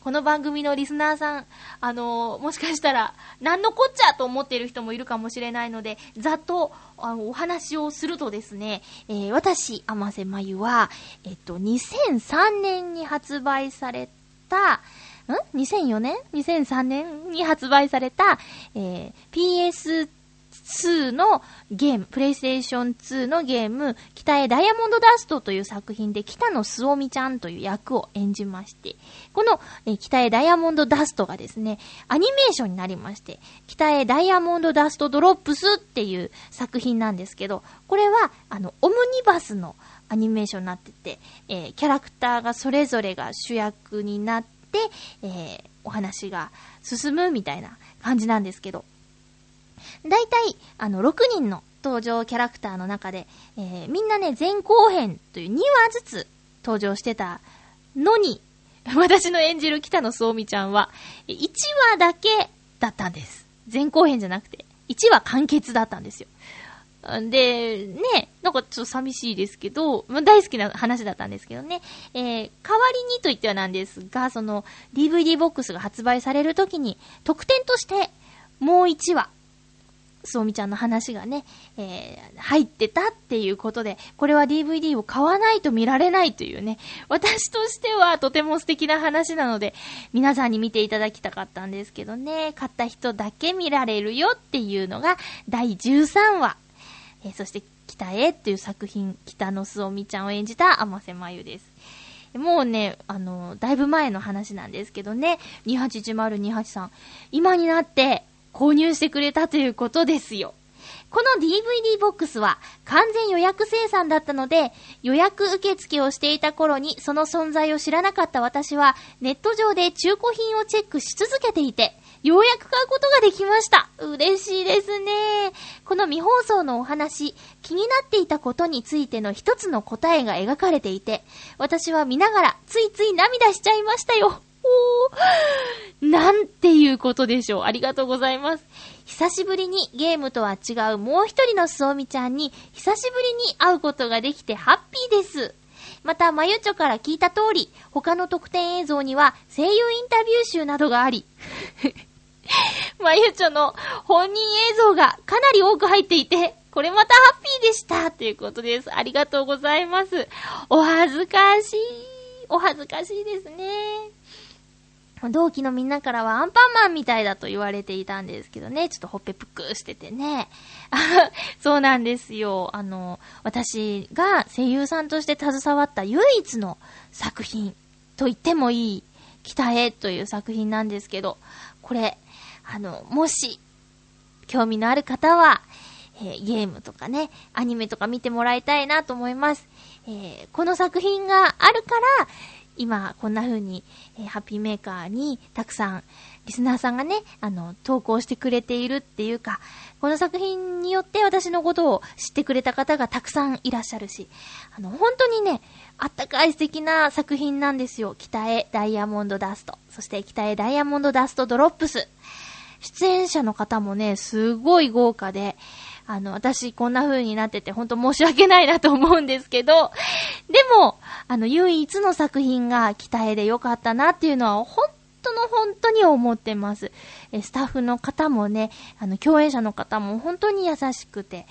この番組のリスナーさん、あのーもしかしたら、何のこっちゃと思っている人もいるかもしれないので、ざっと、あの、お話をするとですね、えー私、甘瀬まゆは、えっと、2003年に発売された、ん ?2004 年 ?2003 年に発売された、えー PS2 2のゲーム、プレイステーション2のゲーム、北へダイヤモンドダストという作品で北野すおみちゃんという役を演じまして、この、え北へダイヤモンドダストがですね、アニメーションになりまして、北へダイヤモンドダストドロップスっていう作品なんですけど、これは、あの、オムニバスのアニメーションになってて、えーキャラクターがそれぞれが主役になって、えーお話が進むみたいな感じなんですけど、だいたい、あの、6人の登場キャラクターの中で、えーみんなね、前後編という2話ずつ登場してたのに、私の演じる北野そうみちゃんは、1話だけだったんです。前後編じゃなくて、1話完結だったんですよ。で、ね、なんかちょっと寂しいですけど、まあ大好きな話だったんですけどね。えー代わりにと言ってはなんですが、その DVD ボックスが発売されるときに、特典としてもう1話、そうみちゃんの話がね、えー入ってたっていうことで、これは DVD を買わないと見られないというね、私としてはとても素敵な話なので、皆さんに見ていただきたかったんですけどね、買った人だけ見られるよっていうのが第13話。えーそして、北へっていう作品、北野すおみちゃんを演じた甘瀬まゆです。もうね、あの、だいぶ前の話なんですけどね、281028さん、今になって購入してくれたということですよ。この DVD ボックスは完全予約生産だったので、予約受付をしていた頃にその存在を知らなかった私は、ネット上で中古品をチェックし続けていて、ようやく買うことができました。嬉しいですね。この未放送のお話、気になっていたことについての一つの答えが描かれていて、私は見ながらついつい涙しちゃいましたよ。おーなんていうことでしょう。ありがとうございます。久しぶりにゲームとは違うもう一人のすおみちゃんに久しぶりに会うことができてハッピーです。また、まゆちょから聞いた通り、他の特典映像には声優インタビュー集などがあり、まゆちょの本人映像がかなり多く入っていて、これまたハッピーでしたということです。ありがとうございます。お恥ずかしい。お恥ずかしいですね。同期のみんなからはアンパンマンみたいだと言われていたんですけどね、ちょっとほっぺぷっくしててね。そうなんですよ。あの、私が声優さんとして携わった唯一の作品と言ってもいい、北へという作品なんですけど、これ、あの、もし、興味のある方は、えーゲームとかね、アニメとか見てもらいたいなと思います。えーこの作品があるから、今、こんな風に、えーハッピーメーカーにたくさん、リスナーさんがね、あの、投稿してくれているっていうか、この作品によって私のことを知ってくれた方がたくさんいらっしゃるし、あの、本当にね、あったかい素敵な作品なんですよ。北へダイヤモンドダスト。そして北へダイヤモンドダストドロップス。出演者の方もね、すごい豪華で、あの、私こんな風になってて本当申し訳ないなと思うんですけど、でも、あの、唯一の作品が北へでよかったなっていうのは本当の本当に思ってます。えスタッフの方もね、あの、共演者の方も本当に優しくて、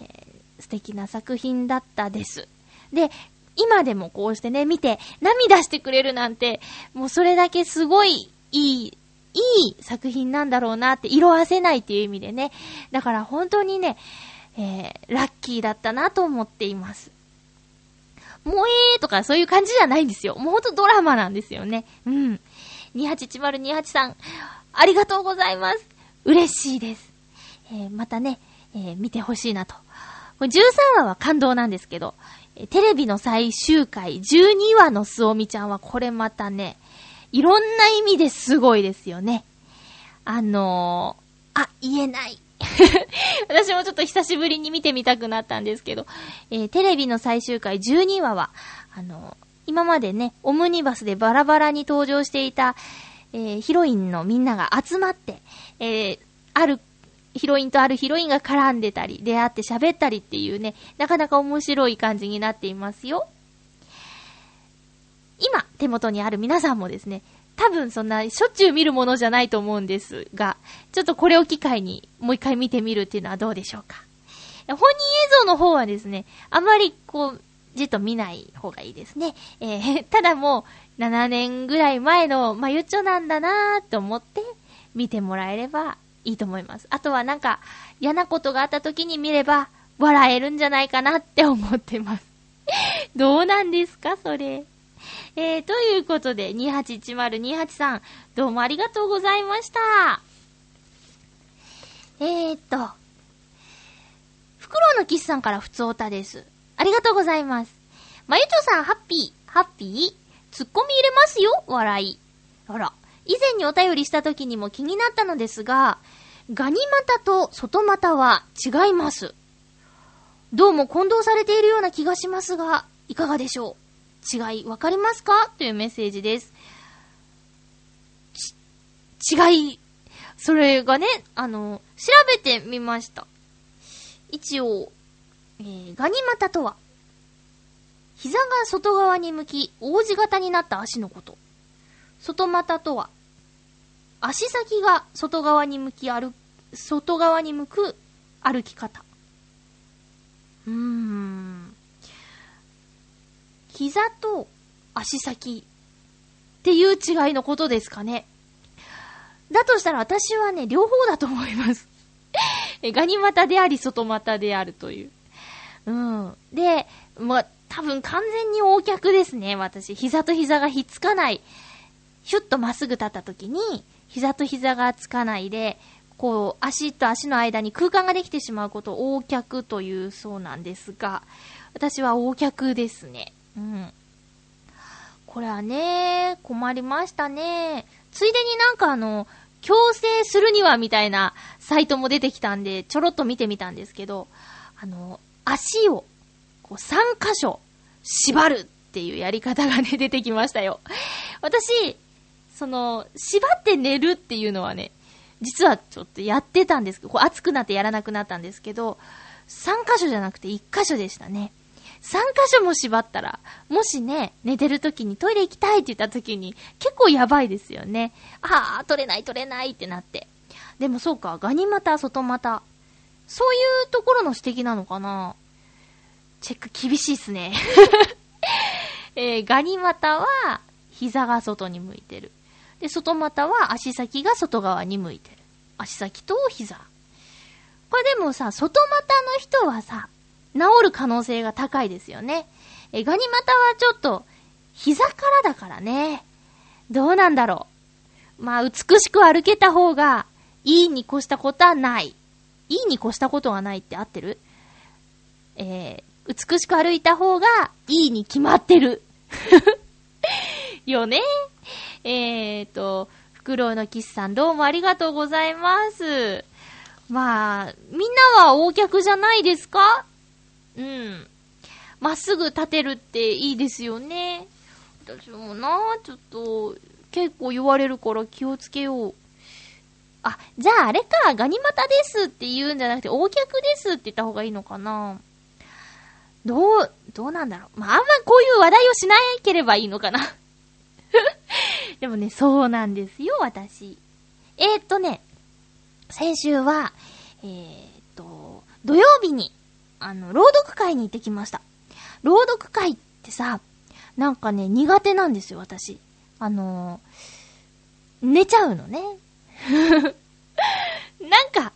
えー素敵な作品だったです。で、今でもこうしてね、見て涙してくれるなんて、もうそれだけすごいいい、いい作品なんだろうなって、色褪せないっていう意味でね。だから本当にね、えー、ラッキーだったなと思っています。もえーとかそういう感じじゃないんですよ。もうほんとドラマなんですよね。うん。281028さん、ありがとうございます。嬉しいです。えー、またね、えー、見てほしいなと。これ13話は感動なんですけど、えテレビの最終回12話のすおみちゃんはこれまたね、いろんな意味ですごいですよね。あのー、あ、言えない。私もちょっと久しぶりに見てみたくなったんですけど、えーテレビの最終回12話は、あのー今までね、オムニバスでバラバラに登場していた、えーヒロインのみんなが集まって、えーあるヒロインとあるヒロインが絡んでたり、出会って喋ったりっていうね、なかなか面白い感じになっていますよ。今、手元にある皆さんもですね、多分そんなしょっちゅう見るものじゃないと思うんですが、ちょっとこれを機会にもう一回見てみるっていうのはどうでしょうか。本人映像の方はですね、あまりこう、じっと見ない方がいいですね。えー ただもう、7年ぐらい前のまゆちょなんだなーと思って見てもらえればいいと思います。あとはなんか、嫌なことがあった時に見れば、笑えるんじゃないかなって思ってます。どうなんですか、それ。えー、ということで、281028さん、どうもありがとうございました。えーっと、フクロウのキスさんから普通おたです。ありがとうございます。まゆちょさん、ハッピー、ハッピー、ツッコミ入れますよ、笑い。あら、以前にお便りした時にも気になったのですが、ガニ股と外股は違います。どうも混同されているような気がしますが、いかがでしょう？違いわかりますか？というメッセージです。ち、違い、それがね、あの、調べてみました。一応、えー、ガニ股とは、膝が外側に向き、王子型になった足のこと。外股とは、足先が外側に向き歩、外側に向く歩き方。うーん。膝と足先っていう違いのことですかね。だとしたら私はね、両方だと思います。ガニ股であり、外股であるという。うん。で、まあ、多分完全に横脚ですね、私。膝と膝がひっつかない。ヒュッとまっすぐ立った時に、膝と膝がつかないで、こう、足と足の間に空間ができてしまうことを横脚というそうなんですが、私は横脚ですね。うん。これはね、困りましたね。ついでになんかあの、強制するにはみたいなサイトも出てきたんで、ちょろっと見てみたんですけど、あの、足を、こう3箇所縛るっていうやり方がね、出てきましたよ。私、その、縛って寝るっていうのはね、実はちょっとやってたんですけど、こう熱くなってやらなくなったんですけど、3箇所じゃなくて1箇所でしたね。3箇所も縛ったら、もしね、寝てる時にトイレ行きたいって言った時に、結構やばいですよね。あー、取れない取れないってなって。でもそうか、ガニ股、外股。そういうところの指摘なのかなチェック厳しいっすね。えー、ガニ股は、膝が外に向いてる。で、外股は足先が外側に向いてる。足先と膝。これでもさ、外股の人はさ、治る可能性が高いですよね。え、ガニ股はちょっと、膝からだからね。どうなんだろう。まあ、美しく歩けた方が、いいに越したことはない。いいに越したことがないって合ってる？えー、美しく歩いた方が、いいに決まってる。よね。えーと、フクロウのキスさんどうもありがとうございます。まあ、みんなは横脚じゃないですか？うん。まっすぐ立てるっていいですよね。私もな、ちょっと、結構言われるから気をつけよう。あ、じゃああれか、ガニ股ですって言うんじゃなくて、横脚ですって言った方がいいのかなどう、どうなんだろう。まあ、あんまこういう話題をしなければいいのかな。でもね、そうなんですよ、私。えー、っとね、先週は、えー、っと、土曜日に、あの、朗読会に行ってきました。朗読会ってさ、なんかね、苦手なんですよ、私。あのー寝ちゃうのね。なんか、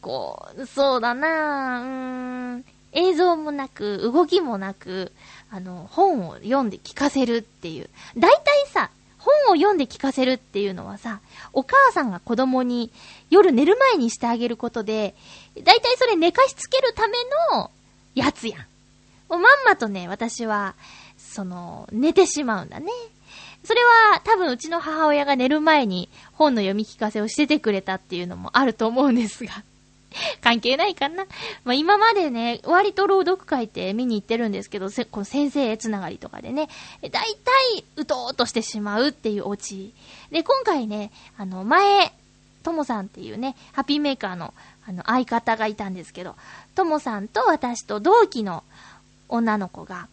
こう、そうだなうーん、映像もなく、動きもなく、あの、本を読んで聞かせるっていう。大体さ、本を読んで聞かせるっていうのはさ、お母さんが子供に夜寝る前にしてあげることで、大体それ寝かしつけるためのやつやん。もうまんまとね、私は、その、寝てしまうんだね。それは多分うちの母親が寝る前に本の読み聞かせをしててくれたっていうのもあると思うんですが。関係ないかな。まあ、今までね、割と朗読会って見に行ってるんですけど、せこの先生つながりとかでね、だいたいうとうとしてしまうっていうオチ。で、今回ね、あの、前、ともさんっていうね、ハッピーメーカーの、あの、相方がいたんですけど、ともさんと私と同期の女の子が、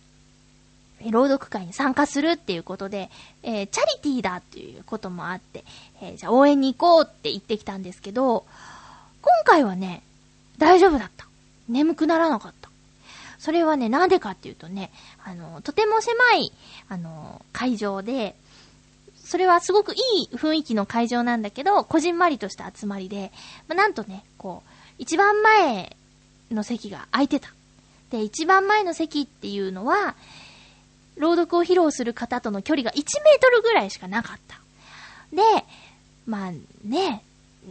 朗読会に参加するっていうことで、えーチャリティーだっていうこともあって、えーじゃあ応援に行こうって言ってきたんですけど、今回はね、大丈夫だった。眠くならなかった。それはね、なんでかっていうとね、あの、とても狭い、あの、会場で、それはすごくいい雰囲気の会場なんだけど、こじんまりとした集まりで、まあ、なんとね、こう、一番前の席が空いてた。で、一番前の席っていうのは、朗読を披露する方との距離が1メートルぐらいしかなかった。で、まあね、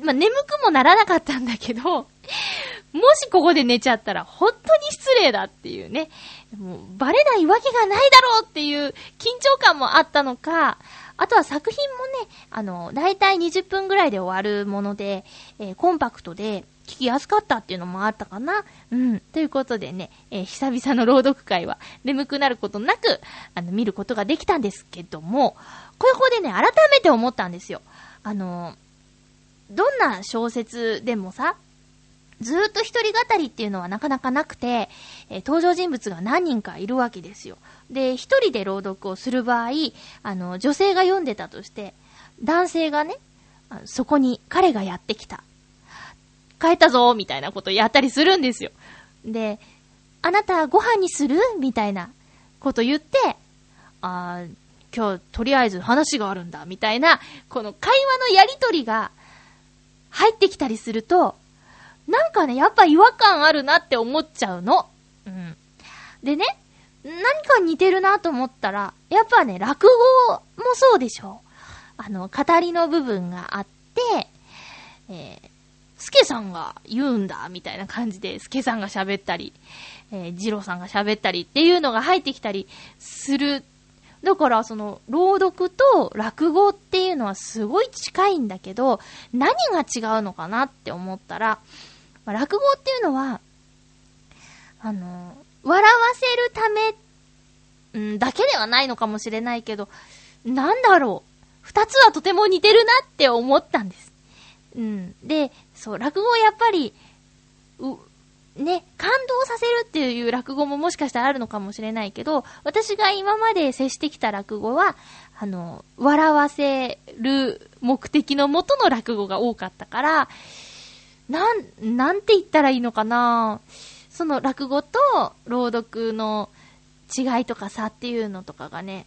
まあ眠くもならなかったんだけど、もしここで寝ちゃったら本当に失礼だっていうね、もうバレないわけがないだろうっていう緊張感もあったのか、あとは作品もね、あの、だいたい20分ぐらいで終わるもので、えーコンパクトで聞きやすかったっていうのもあったかな。うん。ということでね、えー久々の朗読会は眠くなることなく、あの、見ることができたんですけども、ここでね、改めて思ったんですよ。あの、どんな小説でもさ、ずーっと一人語りっていうのはなかなかなくて、えー登場人物が何人かいるわけですよ。で、一人で朗読をする場合、あの、女性が読んでたとして、男性がね、そこに彼がやってきた。帰ったぞみたいなことやったりするんですよ。で、あなたご飯にするみたいなこと言って、あー今日とりあえず話があるんだ、みたいな、この会話のやりとりが入ってきたりすると、なんかね、やっぱ違和感あるなって思っちゃうの。うん。でね、何か似てるなと思ったら、やっぱね、落語もそうでしょ。あの、語りの部分があって、えー、スケさんが言うんだ、みたいな感じで、スケさんが喋ったり、えー、ジローさんが喋ったりっていうのが入ってきたりする。だから、その、朗読と落語っていうのはすごい近いんだけど、何が違うのかなって思ったら、まあ落語っていうのは、あの、笑わせるため、ん、だけではないのかもしれないけど、なんだろう。二つはとても似てるなって思ったんです。うん。で、そう、落語はやっぱり、ね、感動させるっていう落語ももしかしたらあるのかもしれないけど、私が今まで接してきた落語は、あの、笑わせる目的のもとの落語が多かったから、なん、なんて言ったらいいのかなその落語と朗読の違いとか差っていうのとかがね、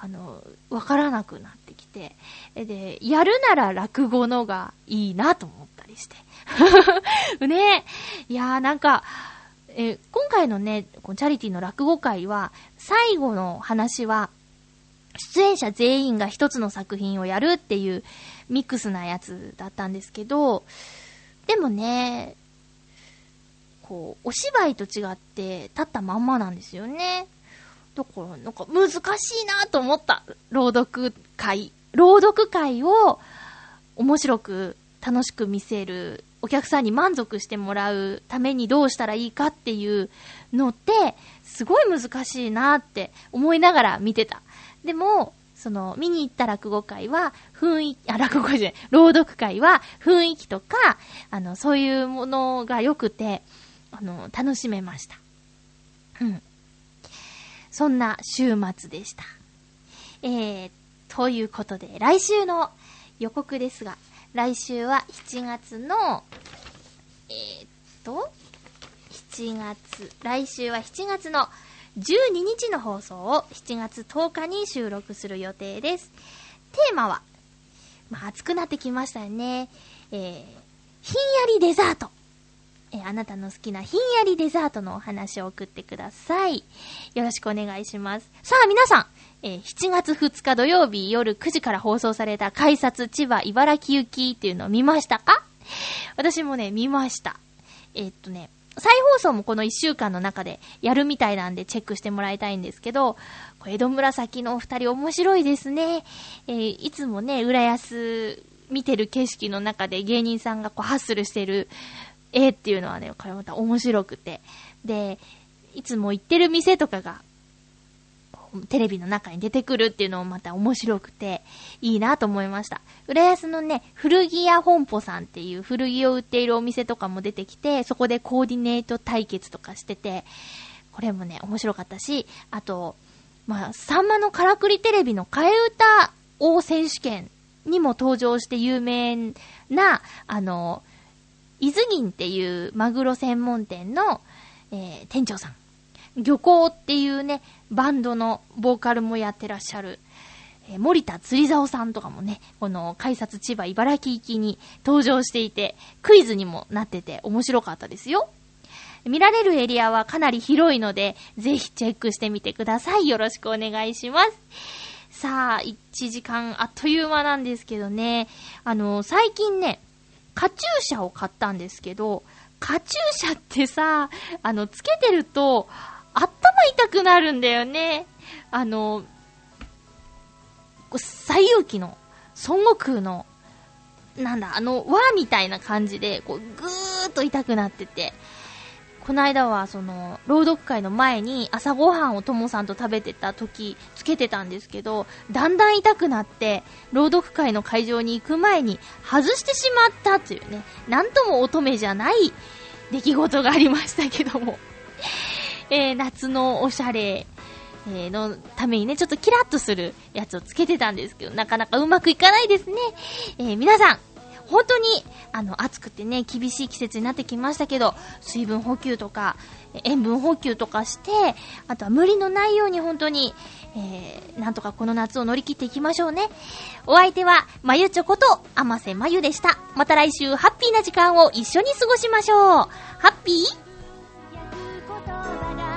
あの、わからなくなってきて、で、やるなら落語のがいいなと思ったりして。ねいやーなんか、え今回のね、このチャリティの落語会は、最後の話は、出演者全員が一つの作品をやるっていうミックスなやつだったんですけど、でもね、こう、お芝居と違って立ったまんまなんですよね。だから、なんか難しいなと思った。朗読会。朗読会を面白く楽しく見せる、お客さんに満足してもらうためにどうしたらいいかっていうのって、すごい難しいなって思いながら見てた。でも、その、見に行った落語会は、雰囲気、あ、落語会じゃない、朗読会は、雰囲気とか、あの、そういうものが良くて、あの、楽しめました。うん。そんな週末でした。えー、ということで、来週の予告ですが、来週は7月の、えー、っと、7月、来週は7月の12日の放送を7月10日に収録する予定です。テーマは、まあ、暑くなってきましたよね。えー、ひんやりデザート。えあなたの好きなひんやりデザートのお話を送ってください。よろしくお願いします。さあ、皆さん、えー7月2日土曜日夜9時から放送された改札千葉茨城行きっていうのを見ましたか？私もね、見ました。えーっとね、再放送もこの1週間の中でやるみたいなんでチェックしてもらいたいんですけど、これ江戸紫のお二人面白いですね。えーいつもね、浦安見てる景色の中で芸人さんがこうハッスルしてる絵っていうのはね、これまた面白くて。で、いつも行ってる店とかが、テレビの中に出てくるっていうのもまた面白くて、いいなと思いました。浦安のね、古着屋本舗さんっていう古着を売っているお店とかも出てきて、そこでコーディネート対決とかしてて、これもね、面白かったし、あと、まあ、さんまのからくりテレビの替え歌王選手権にも登場して有名な、あの、伊豆銀っていうマグロ専門店の、えー店長さん。漁港っていうね、バンドのボーカルもやってらっしゃる、えー森田釣竿さんとかもね、この改札千葉茨城行きに登場していて、クイズにもなってて面白かったですよ。見られるエリアはかなり広いので、ぜひチェックしてみてください。よろしくお願いします。さあ、1時間あっという間なんですけどね、あの、最近ね、カチューシャを買ったんですけど、カチューシャってさ、あの、つけてると、頭痛くなるんだよね。あの、こう西遊記の、孫悟空の、なんだ、あの、輪みたいな感じで、こう、ぐーっと痛くなってて、この間は、その、朗読会の前に朝ごはんをともさんと食べてた時、つけてたんですけど、だんだん痛くなって、朗読会の会場に行く前に外してしまったというね、なんとも乙女じゃない出来事がありましたけども。えー、夏のおしゃれ、えのためにね、ちょっとキラッとするやつをつけてたんですけど、なかなかうまくいかないですね。えー皆さん、本当に、あの、暑くてね、厳しい季節になってきましたけど、水分補給とか、塩分補給とかして、あとは無理のないように本当に、えー、なんとかこの夏を乗り切っていきましょうね。お相手は、まゆちょこと、あませまゆでした。また来週、ハッピーな時間を一緒に過ごしましょう。ハッピー
言葉が